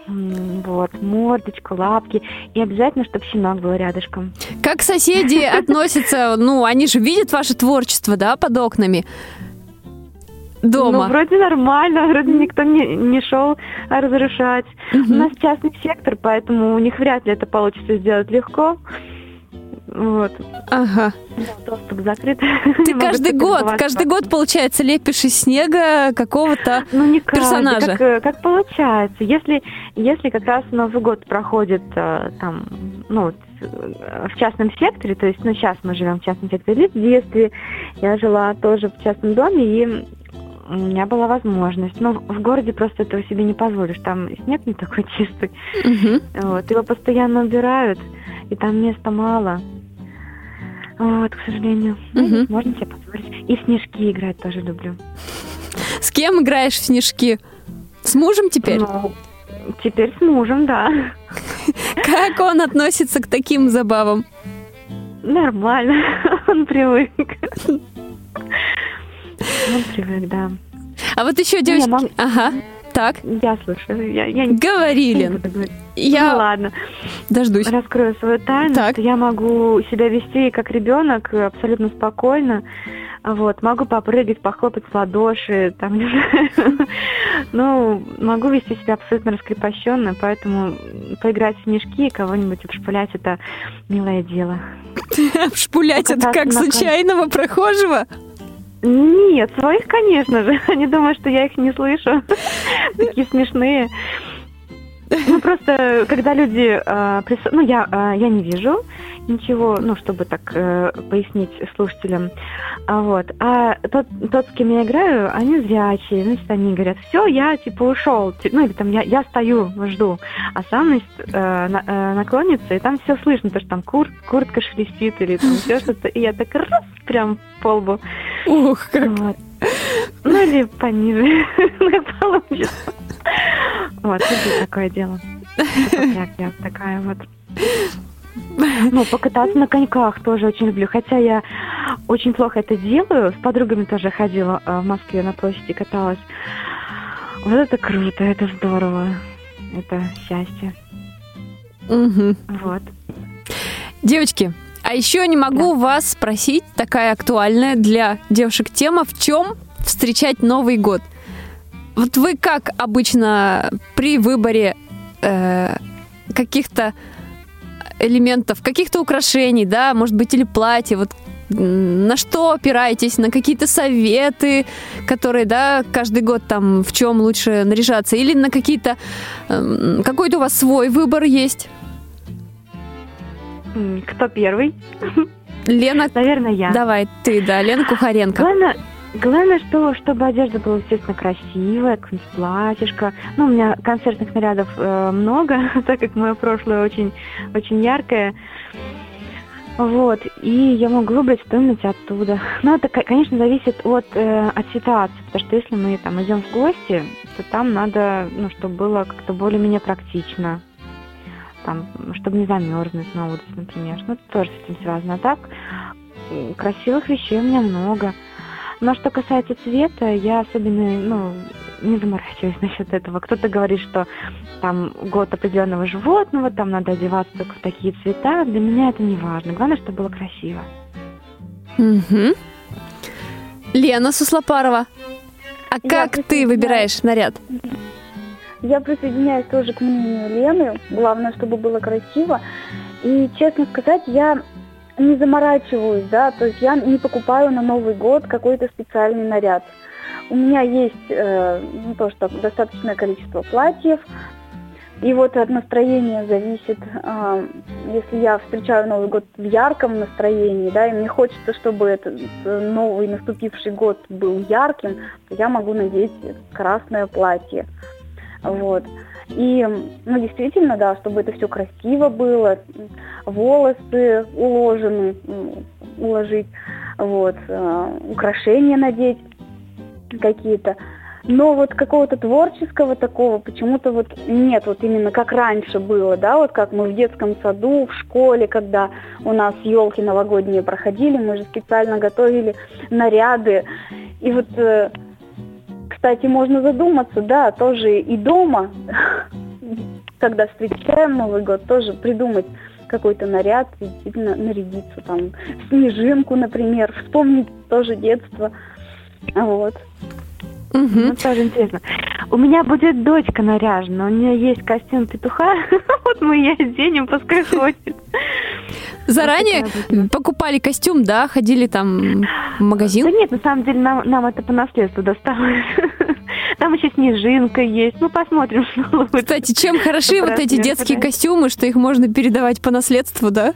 Вот, мордочку, лапки. И обязательно, чтобы щенок был рядышком. Как соседи [LAUGHS] относятся? Ну, они же видят ваше творчество, да, под окнами? Ну, Дома. вроде нормально, вроде никто не, не шел разрушать. У Мгм. нас частный сектор, поэтому у них вряд ли это получится сделать легко. Вот. Ага. Доступ закрыт. Ты каждый год, каждый год, получается, лепишь из снега какого-то... ну, не каждый, персонажа. Как, э, как получается. Если, если как раз Новый год проходит э, там, ну, э, в частном секторе, то есть, ну, сейчас мы живем в частном секторе, или в детстве я жила тоже в частном доме, и у меня была возможность. Но в городе просто этого себе не позволишь. Там снег не такой [LAUGHS] чистый. Мгм. Вот, его постоянно убирают, и там места мало. Вот, к сожалению. Ну, Мгм. Можно себе позволить. И в снежки играть тоже люблю. С кем играешь в снежки? С мужем теперь? Ну, теперь с мужем, да. Как он относится к таким забавам? Нормально. [LAUGHS] Он привык. [LAUGHS] Он привык, да. А вот еще девочки... мам- Ага, так, Я слушаю. Я, я не говори, не Лен. буду говорить. Я Ну ладно, дождусь. раскрою свою тайну. Так. что Я могу себя вести как ребенок абсолютно спокойно. Вот, могу попрыгать, похлопать в ладоши, там, [LAUGHS] не знаю. Ну, могу вести себя абсолютно раскрепощенно, поэтому поиграть в снежки и кого-нибудь обшпылять это милое дело. [LAUGHS] Шпулять это как случайного прохожего? Нет, своих, конечно же. [LAUGHS] Они думают, что я их не слышу. [LAUGHS] Такие смешные. Ну, просто, когда люди... э, прис- Ну, я, э, я не вижу ничего, ну, чтобы так э, пояснить слушателям. А вот. А тот, тот, с кем я играю, они зрячие. Значит, они говорят, все, я, типа, ушел. Ну, или там, я, я стою, жду. А сам, значит, э, на- э, наклонится, и там все слышно, то, что там кур- куртка шелестит или там еще что-то. И я так раз, прям по лбу. Ух, как. Вот. Ну или пониже, [LAUGHS] получится. Вот, это такое дело. Я такая вот. Ну, покататься на коньках тоже очень люблю. Хотя я очень плохо это делаю. С подругами тоже ходила э, в Москве на площади, каталась. Вот это круто, это здорово. Это счастье. Мгм. Вот. Девочки, а еще не могу вас спросить, такая актуальная для девушек тема, в чем встречать Новый год? Вот вы как обычно при выборе э, каких-то элементов, каких-то украшений, да, может быть, или платье, вот на что опираетесь, на какие-то советы, которые, да, каждый год там в чем лучше наряжаться, или на какие-то, эм, какой-то у вас свой выбор есть? Кто первый? Лена, Наверное, я. давай ты, да, Лена Кухаренко. Главное, главное, что, чтобы одежда была, естественно, красивая, какое-нибудь платьишко. Ну, у меня концертных нарядов э, много, [LAUGHS] так как мое прошлое очень, очень яркое. Вот, и я могу выбрать что-нибудь оттуда. Но это, ко- конечно, зависит от, э, от ситуации, потому что если мы там идем в гости, то там надо, ну, чтобы было как-то более-менее практично. Там, чтобы не замерзнуть на улице, например. Ну, это тоже с этим связано. А так, красивых вещей у меня много. Но что касается цвета, я особенно, ну, не заморачиваюсь [LAUGHS] насчет этого. Кто-то говорит, что там год определенного животного, там надо одеваться только в такие цвета. Для меня это не важно. Главное, чтобы было красиво. Мгм. Лена Суслопарова. А Я как ты выбираешь наряд? Я присоединяюсь тоже к мнению Лены. Главное, чтобы было красиво. И, честно сказать, я не заморачиваюсь, да, то есть я не покупаю на Новый год какой-то специальный наряд. У меня есть э, ну, то, что достаточное количество платьев, и вот от настроения зависит, а, если я встречаю Новый год в ярком настроении, да, и мне хочется, чтобы этот э, новый наступивший год был ярким, то я могу надеть красное платье. Вот. И, ну, действительно, да, чтобы это все красиво было, волосы уложены, уложить, вот, э, украшения надеть какие-то. Но вот какого-то творческого такого почему-то вот нет, вот именно как раньше было, да, вот как мы в детском саду, в школе, когда у нас елки новогодние проходили, мы же специально готовили наряды. И вот, э, кстати, можно задуматься, да, тоже и дома, [LAUGHS] когда встречаем Новый год, тоже придумать какой-то наряд, действительно нарядиться там, снежинку, например, вспомнить тоже детство. Вот. Мгм. Ну, тоже интересно. У меня будет дочка наряжена, у нее есть костюм петуха, [LAUGHS] вот мы ее оденем, пускай ходит. [LAUGHS] Заранее будет. покупали костюм, да, ходили там в магазин? Да нет, на самом деле нам, нам это по наследству досталось. [LAUGHS] Там еще снежинка есть. Ну, посмотрим, что лучше. Кстати, чем хороши вот эти детские костюмы, что их можно передавать по наследству, да?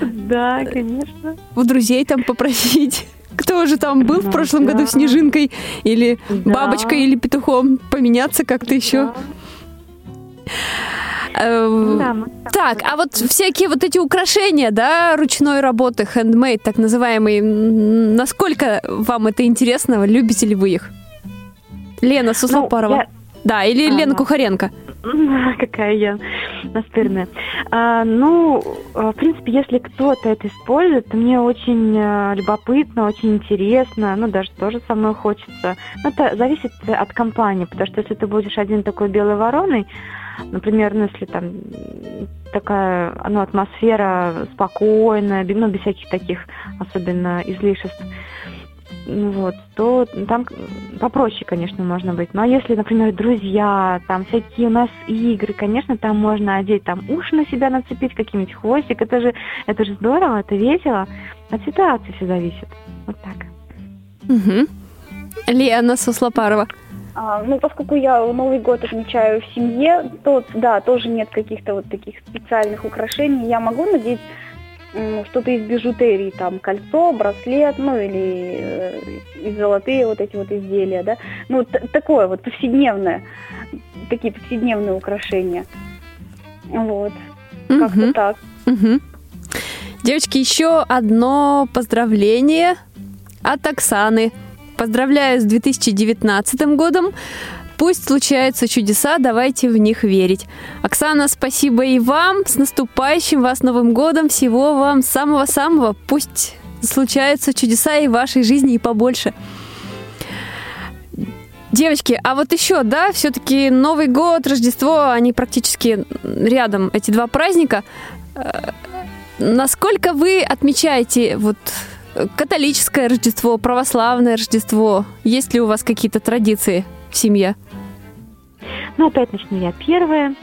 Да, конечно. У друзей там попросить. Кто же там был в прошлом году снежинкой или бабочкой или петухом? Поменяться как-то еще. Э, Так, а вот всякие вот эти украшения, да, ручной работы, handmade, так называемые, насколько вам это интересно, любите ли вы их? Лена Суслопарова. Ну, я- Да, или Лена. Кухаренко. [LAUGHS] Какая я настырная. А, ну, в принципе, если кто-то это использует, то мне очень э, любопытно, очень интересно, ну, даже тоже со мной хочется. Но это зависит от компании, потому что если ты будешь один такой белой вороной, например, ну, если там такая, ну, атмосфера спокойная, ну, без всяких таких особенно излишеств, ну вот, то там попроще, конечно, можно быть. Но если, например, друзья, там всякие у нас игры, конечно, там можно одеть там уши на себя нацепить, каким-нибудь хвостик. Это же, это же здорово, это весело. От ситуации все зависит. Вот так. Угу. Лена Суслопарова. А, ну, поскольку я Новый год отмечаю в семье, то, да, тоже нет каких-то вот таких специальных украшений. Я могу надеть что-то из бижутерии, там кольцо, браслет, ну или э, золотые вот эти вот изделия, да, ну такое вот повседневное, такие повседневные украшения, вот, угу. как-то так. Угу. Девочки, еще одно поздравление от Оксаны. Поздравляю с 2019 годом. Пусть случаются чудеса, давайте в них верить. Оксана, спасибо и вам. С наступающим вас Новым годом. Всего вам самого-самого. Пусть случаются чудеса и в вашей жизни и побольше. Девочки, а вот еще, да, все-таки Новый год, Рождество, они практически рядом, эти два праздника. Э, насколько вы отмечаете вот католическое Рождество, православное Рождество? Есть ли у вас какие-то традиции в семье? Ну, опять начну я первая,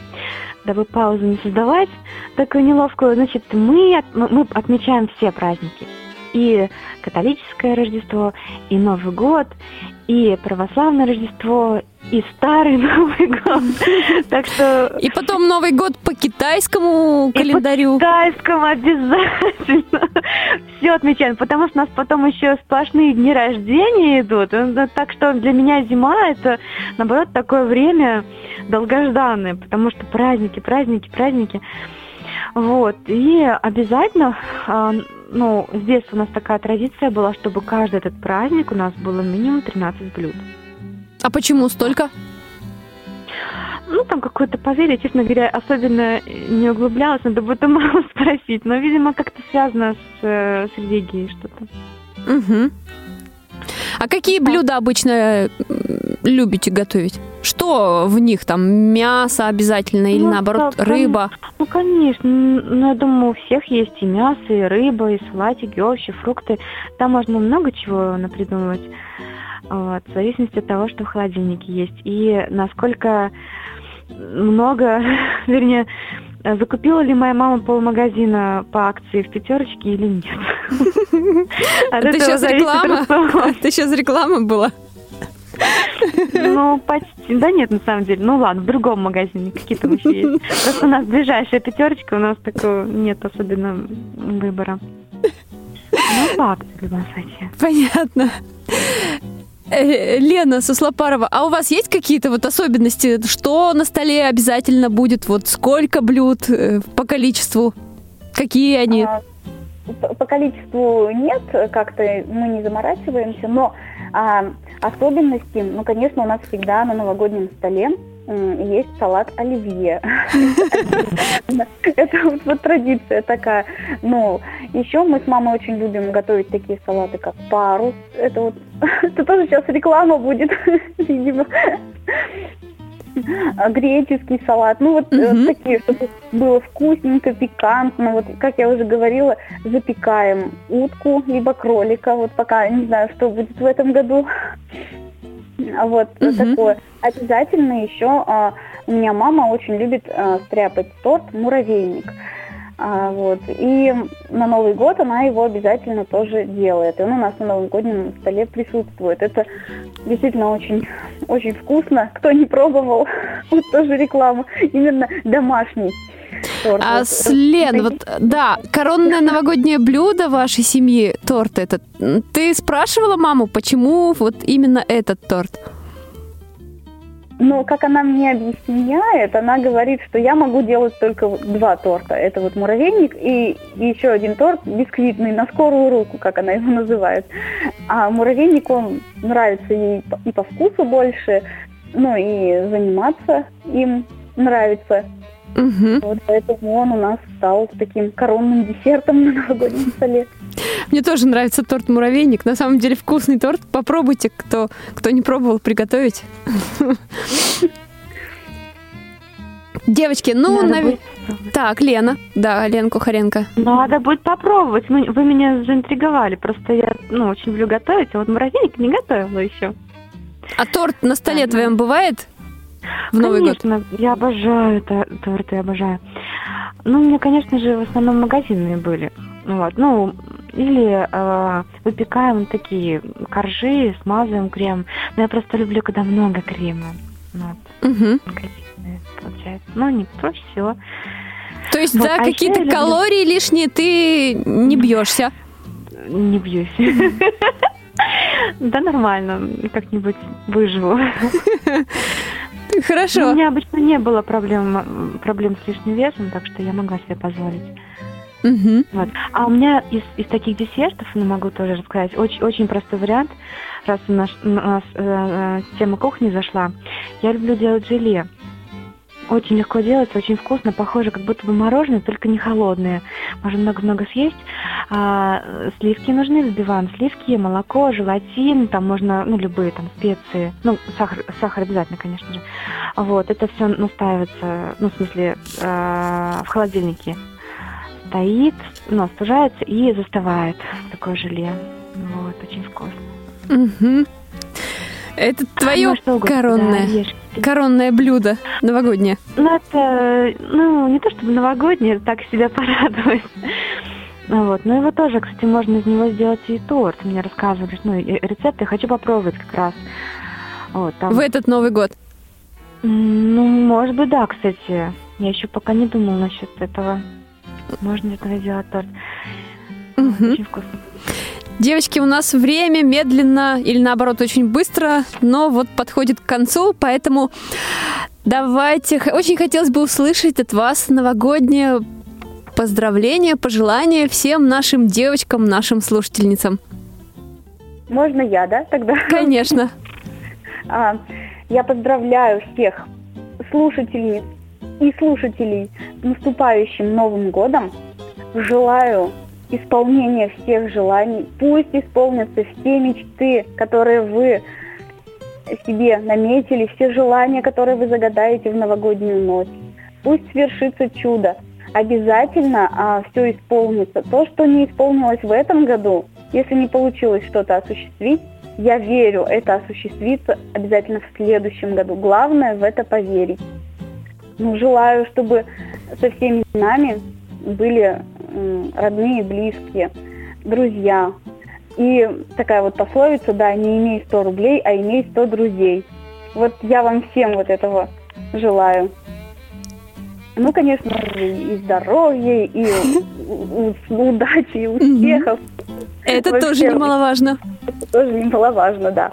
дабы паузу не создавать такую неловкую. Значит, мы, мы отмечаем все праздники. И католическое Рождество, и Новый год, и православное Рождество, и старый [LAUGHS] Новый год. Так что... И потом Новый год по китайскому календарю. И по китайскому обязательно. [LAUGHS] Все отмечаем, потому что у нас потом еще сплошные дни рождения идут. Так что для меня зима это, наоборот, такое время долгожданное, потому что праздники, праздники, праздники. Вот. И обязательно, ну, здесь у нас такая традиция была, чтобы каждый этот праздник у нас было минимум 13 блюд. А почему столько? Ну, там какое-то поверье, честно говоря, особенно не углублялась, надо будет мало [LAUGHS] спросить, но, видимо, как-то связано с, э, с религией что-то. Угу. А какие блюда обычно любите готовить? Что в них там? Мясо обязательно или ну, наоборот да, рыба? Ну, конечно. Ну, я думаю, у всех есть и мясо, и рыба, и салатики, овощи, фрукты. Там можно много чего напридумывать. Вот, в зависимости от того, что в холодильнике есть. И насколько много, [LAUGHS] вернее, закупила ли моя мама полмагазина по акции в пятерочке или нет. [LAUGHS] Это сейчас реклама? Это сейчас реклама была? Ну, почти. Да нет, на самом деле. Ну ладно, в другом магазине какие то еще есть. Просто у нас ближайшая пятерочка, у нас такого нет особенно выбора. Ну, акции в любом случае. Понятно. Э, Лена Суслопарова, а у вас есть какие-то вот особенности? Что на столе обязательно будет? Вот сколько блюд э, по количеству? Какие они? А, по количеству нет, как-то мы не заморачиваемся, но а, особенности, ну, конечно, у нас всегда на новогоднем столе есть салат оливье. Это вот традиция такая. Ну, еще мы с мамой очень любим готовить такие салаты, как парус. Это вот, [LAUGHS] это тоже сейчас реклама будет, [LAUGHS] видимо. [LAUGHS] Греческий салат. Ну, вот угу. такие, чтобы было вкусненько, пикантно. Вот, как я уже говорила, запекаем утку, либо кролика. Вот пока не знаю, что будет в этом году. Вот угу. такое. Обязательно еще а, у меня мама очень любит а, стряпать торт муравейник. А, вот. И на Новый год она его обязательно тоже делает. И он у нас на новогоднем столе присутствует. Это действительно очень, очень вкусно. Кто не пробовал, [LAUGHS] вот тоже реклама. Именно домашний. Торт. А с Лен, вот, да, коронное новогоднее блюдо вашей семьи, торт этот. Ты спрашивала маму, почему вот именно этот торт? Но как она мне объясняет, она говорит, что я могу делать только два торта. Это вот муравейник и еще один торт бисквитный на скорую руку, как она его называет. А муравейник, он нравится ей и по вкусу больше, ну и заниматься им нравится. Мгм. Вот поэтому он у нас стал таким коронным десертом на новогоднем столе. Мне тоже нравится торт муравейник. На самом деле вкусный торт. Попробуйте, кто, кто не пробовал приготовить. Девочки, ну, Надо наве- будет попробовать. так, Лена. Да, Лена Кухаренко. Надо будет попробовать. Вы меня заинтриговали. Просто я ну, очень люблю готовить, а вот морозильник не готовила еще. А торт на столе Да. твоем бывает? В Новый год? конечно, я обожаю та- торты, обожаю. Ну, у меня, конечно же, в основном магазинные были. Вот, ну, или э, выпекаем такие коржи, смазываем крем. Но я просто люблю, когда много крема. Вот, Мгм. магазинные, получается. Ну, не проще всего. То есть Вот, за а какие-то я люблю- калории лишние ты не бьешься? Не бьюсь. [LAUGHS] Да нормально, как-нибудь выживу. [LAUGHS] Хорошо. У меня обычно не было проблем, проблем с лишним весом, так что я могла себе позволить. Мгм. Вот. А у меня из, из таких десертов, ну, могу тоже рассказать, очень, очень простой вариант, раз у нас, у нас э, э, тема кухни зашла. Я люблю делать желе. Очень легко делается, очень вкусно, похоже, как будто бы мороженое, только не холодное. Можно много-много съесть. А, э, сливки нужны, взбиваем сливки, молоко, желатин, там можно, ну, любые там специи. Ну, сахар, сахар обязательно, конечно же. Вот, это все настаивается, ну, в смысле, э, в холодильнике стоит, ну, остужается и застывает такое желе. Вот, очень вкусно. Мгм. Это твое Ну, коронное, да, коронное блюдо новогоднее. Ну, это, ну, не то чтобы новогоднее, так себя порадовать. Ну, Вот. Но его тоже, кстати, можно из него сделать и торт. Мне рассказывали, ну, рецепты. Хочу попробовать как раз. Вот, там. В этот Новый год. Ну, может быть, да, кстати. Я еще пока не думала насчет этого. Можно из этого сделать торт. Мгм. Очень вкусно. Девочки, у нас время медленно или наоборот очень быстро, но вот подходит к концу, поэтому давайте. Очень хотелось бы услышать от вас новогоднее поздравление, пожелание всем нашим девочкам, нашим слушательницам. Можно я, да, тогда? Конечно. [LAUGHS] А, я поздравляю всех слушательниц и слушателей с наступающим Новым годом. Желаю исполнения всех желаний. Пусть исполнятся все мечты, которые вы себе наметили, все желания, которые вы загадаете в новогоднюю ночь. Пусть свершится чудо. Обязательно все исполнится. То, что не исполнилось в этом году, если не получилось что-то осуществить, я верю, это осуществится обязательно в следующем году. Главное в это поверить. Ну, желаю, чтобы со всеми нами были родные, близкие, друзья. И такая вот пословица, да, не имей 100 рублей, а имей 100 друзей. Вот я вам всем вот этого желаю. Ну, конечно, и здоровья, и удачи, и успехов. Это тоже немаловажно. Это тоже немаловажно, да.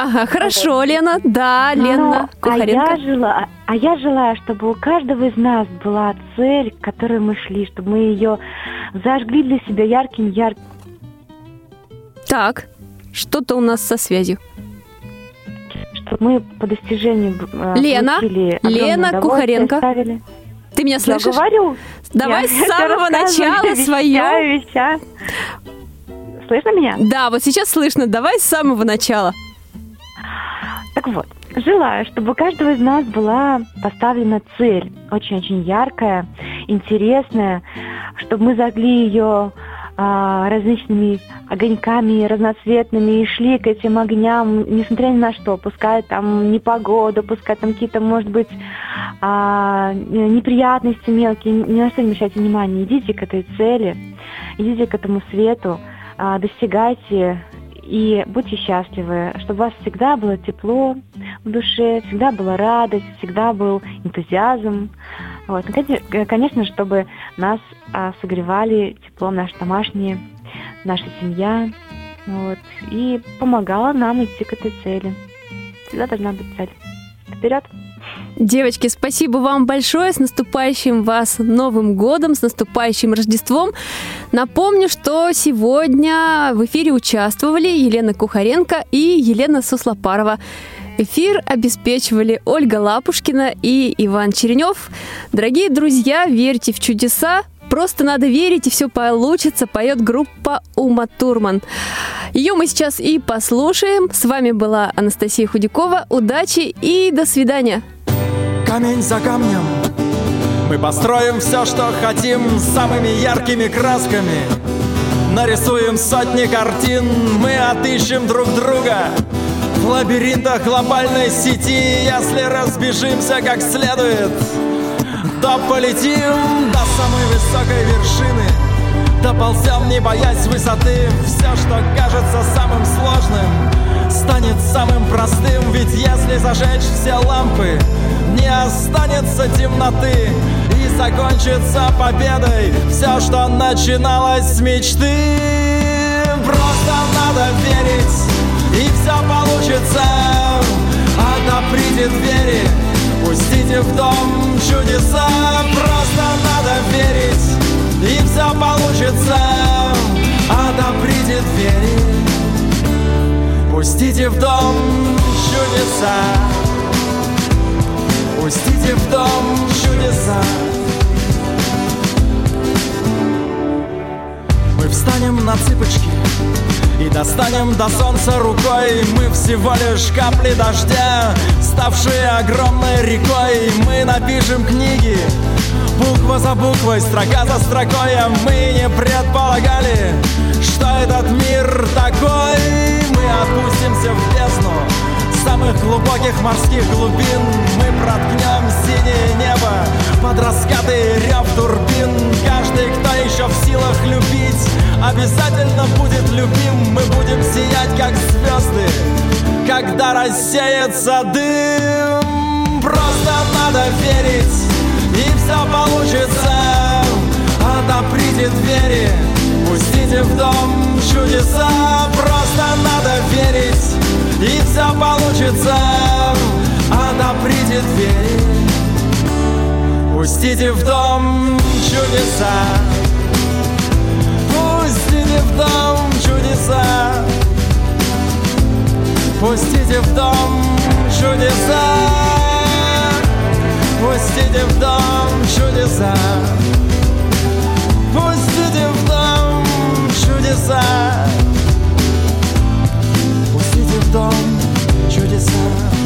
Ага, хорошо, Лена. Да, Ну, Лена а я, Кухаренко. жела- а я желаю, чтобы у каждого из нас была цель, к которой мы шли, чтобы мы ее зажгли для себя ярким, ярким. Так, что-то у нас со связью. чтобы мы по достижению э, Лена, Лена Кухаренко. оставили. Ты меня Я слышишь? говорю. Давай Я с самого начала свое. Слышно меня? Да, вот сейчас слышно. Давай с самого начала. Так вот, желаю, чтобы у каждого из нас была поставлена цель, очень-очень яркая, интересная, чтобы мы зажгли ее а, различными огоньками разноцветными и шли к этим огням, несмотря ни на что, пускай там непогода, пускай там какие-то, может быть, а, неприятности мелкие, ни на что не обращайте внимания, идите к этой цели, идите к этому свету, а, достигайте и будьте счастливы, чтобы у вас всегда было тепло в душе, всегда была радость, всегда был энтузиазм. Вот. Ну, коне- Конечно, чтобы нас а, согревали теплом наши домашние, наша семья, вот, и помогала нам идти к этой цели. Всегда должна быть цель. Вперед! Девочки, спасибо вам большое. С наступающим вас Новым годом, с наступающим Рождеством. Напомню, что сегодня в эфире участвовали Елена Кухаренко и Елена Суслопарова. Эфир обеспечивали Ольга Лапушкина и Иван Черенев. Дорогие друзья, верьте в чудеса, Просто надо верить, и все получится, поет группа Ума Турман. Ее мы сейчас и послушаем. С вами была Анастасия Худякова. Удачи и до свидания. Камень за камнем. Мы построим все, что хотим самыми яркими красками. Нарисуем сотни картин, мы отыщем друг друга. В лабиринтах глобальной сети, если разбежимся как следует то полетим до самой высокой вершины. Доползем, не боясь высоты Все, что кажется самым сложным Станет самым простым. Ведь если зажечь все лампы Не останется темноты И закончится победой Все, что начиналось с мечты. Просто надо верить И все получится. Отоприте двери Пустите в дом чудеса. Просто надо верить И все получится. Отоприте двери Пустите в дом чудеса Пустите в дом чудеса. Мы встанем на цыпочки и достанем до солнца рукой. Мы всего лишь капли дождя Ставшие огромной рекой. Мы напишем книги Буква за буквой, строка за строкой А мы не предполагали Что этот мир такой. Мы опустимся в бездну самых глубоких морских глубин. Мы проткнем синее небо Под раскаты рев турбин. Каждый, кто еще в силах любить Обязательно будет любим. Мы будем сиять, как звезды Когда рассеется дым. Просто надо верить И все получится. Отоприте двери Пустите в дом чудеса. Просто надо верить и все получится, она придет верить Пустите в дом чудеса. Пустите в дом чудеса. Пустите в дом чудеса. Пустите в дом чудеса. Пустите в дом чудеса дом чудеса.